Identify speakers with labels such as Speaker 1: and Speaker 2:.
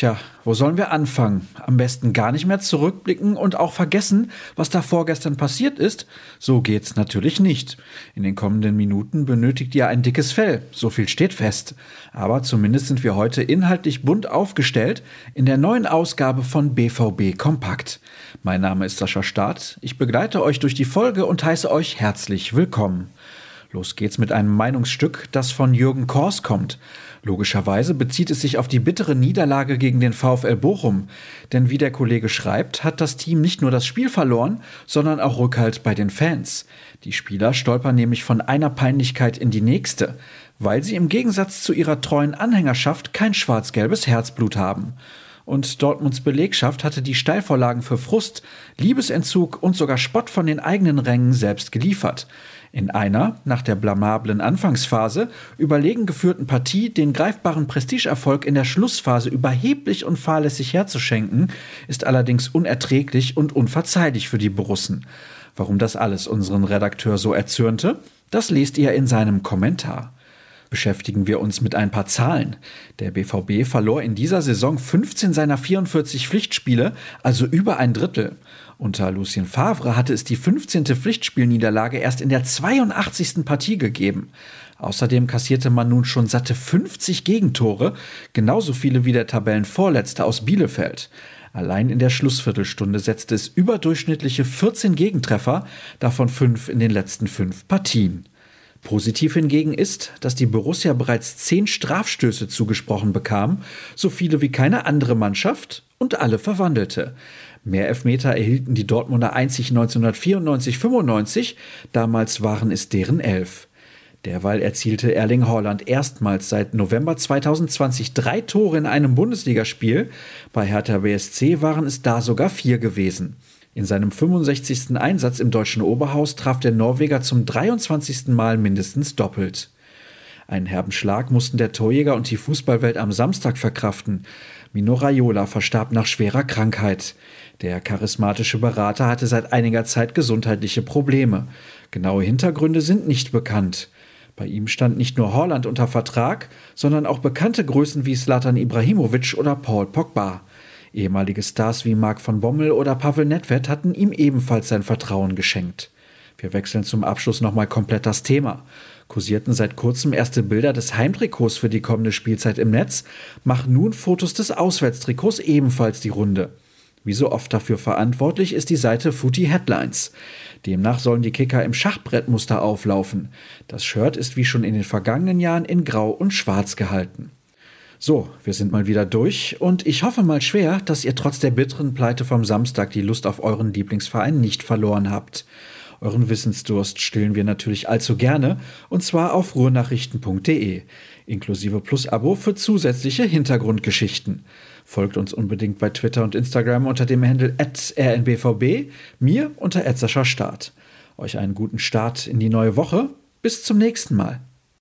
Speaker 1: Tja, wo sollen wir anfangen? Am besten gar nicht mehr zurückblicken und auch vergessen, was da vorgestern passiert ist? So geht's natürlich nicht. In den kommenden Minuten benötigt ihr ein dickes Fell, so viel steht fest. Aber zumindest sind wir heute inhaltlich bunt aufgestellt in der neuen Ausgabe von BVB Kompakt. Mein Name ist Sascha Staat, ich begleite euch durch die Folge und heiße euch herzlich willkommen. Los geht's mit einem Meinungsstück, das von Jürgen Kors kommt. Logischerweise bezieht es sich auf die bittere Niederlage gegen den VfL Bochum. Denn wie der Kollege schreibt, hat das Team nicht nur das Spiel verloren, sondern auch Rückhalt bei den Fans. Die Spieler stolpern nämlich von einer Peinlichkeit in die nächste, weil sie im Gegensatz zu ihrer treuen Anhängerschaft kein schwarz-gelbes Herzblut haben und Dortmunds Belegschaft hatte die Steilvorlagen für Frust, Liebesentzug und sogar Spott von den eigenen Rängen selbst geliefert. In einer, nach der blamablen Anfangsphase, überlegen geführten Partie den greifbaren Prestigeerfolg in der Schlussphase überheblich und fahrlässig herzuschenken, ist allerdings unerträglich und unverzeihlich für die Borussen. Warum das alles unseren Redakteur so erzürnte, das lest ihr in seinem Kommentar beschäftigen wir uns mit ein paar Zahlen. Der BVB verlor in dieser Saison 15 seiner 44 Pflichtspiele, also über ein Drittel. Unter Lucien Favre hatte es die 15. Pflichtspielniederlage erst in der 82. Partie gegeben. Außerdem kassierte man nun schon satte 50 Gegentore, genauso viele wie der Tabellenvorletzte aus Bielefeld. Allein in der Schlussviertelstunde setzte es überdurchschnittliche 14 Gegentreffer, davon fünf in den letzten fünf Partien. Positiv hingegen ist, dass die Borussia bereits zehn Strafstöße zugesprochen bekam, so viele wie keine andere Mannschaft und alle verwandelte. Mehr Elfmeter erhielten die Dortmunder einzig 1994-95, damals waren es deren elf. Derweil erzielte Erling Haaland erstmals seit November 2020 drei Tore in einem Bundesligaspiel, bei Hertha BSC waren es da sogar vier gewesen. In seinem 65. Einsatz im deutschen Oberhaus traf der Norweger zum 23. Mal mindestens doppelt. Einen herben Schlag mussten der Torjäger und die Fußballwelt am Samstag verkraften. Mino Raiola verstarb nach schwerer Krankheit. Der charismatische Berater hatte seit einiger Zeit gesundheitliche Probleme. Genaue Hintergründe sind nicht bekannt. Bei ihm stand nicht nur Holland unter Vertrag, sondern auch bekannte Größen wie Slatan Ibrahimovic oder Paul Pogba. Ehemalige Stars wie Marc von Bommel oder Pavel Nedved hatten ihm ebenfalls sein Vertrauen geschenkt. Wir wechseln zum Abschluss nochmal komplett das Thema. Kursierten seit kurzem erste Bilder des Heimtrikots für die kommende Spielzeit im Netz, machen nun Fotos des Auswärtstrikots ebenfalls die Runde. Wie so oft dafür verantwortlich ist die Seite Footy Headlines. Demnach sollen die Kicker im Schachbrettmuster auflaufen. Das Shirt ist wie schon in den vergangenen Jahren in Grau und Schwarz gehalten. So, wir sind mal wieder durch und ich hoffe mal schwer, dass ihr trotz der bitteren Pleite vom Samstag die Lust auf euren Lieblingsverein nicht verloren habt. Euren Wissensdurst stillen wir natürlich allzu gerne und zwar auf ruhrnachrichten.de, inklusive Plus-Abo für zusätzliche Hintergrundgeschichten. Folgt uns unbedingt bei Twitter und Instagram unter dem Handle rnbvb, mir unter Start. Euch einen guten Start in die neue Woche. Bis zum nächsten Mal.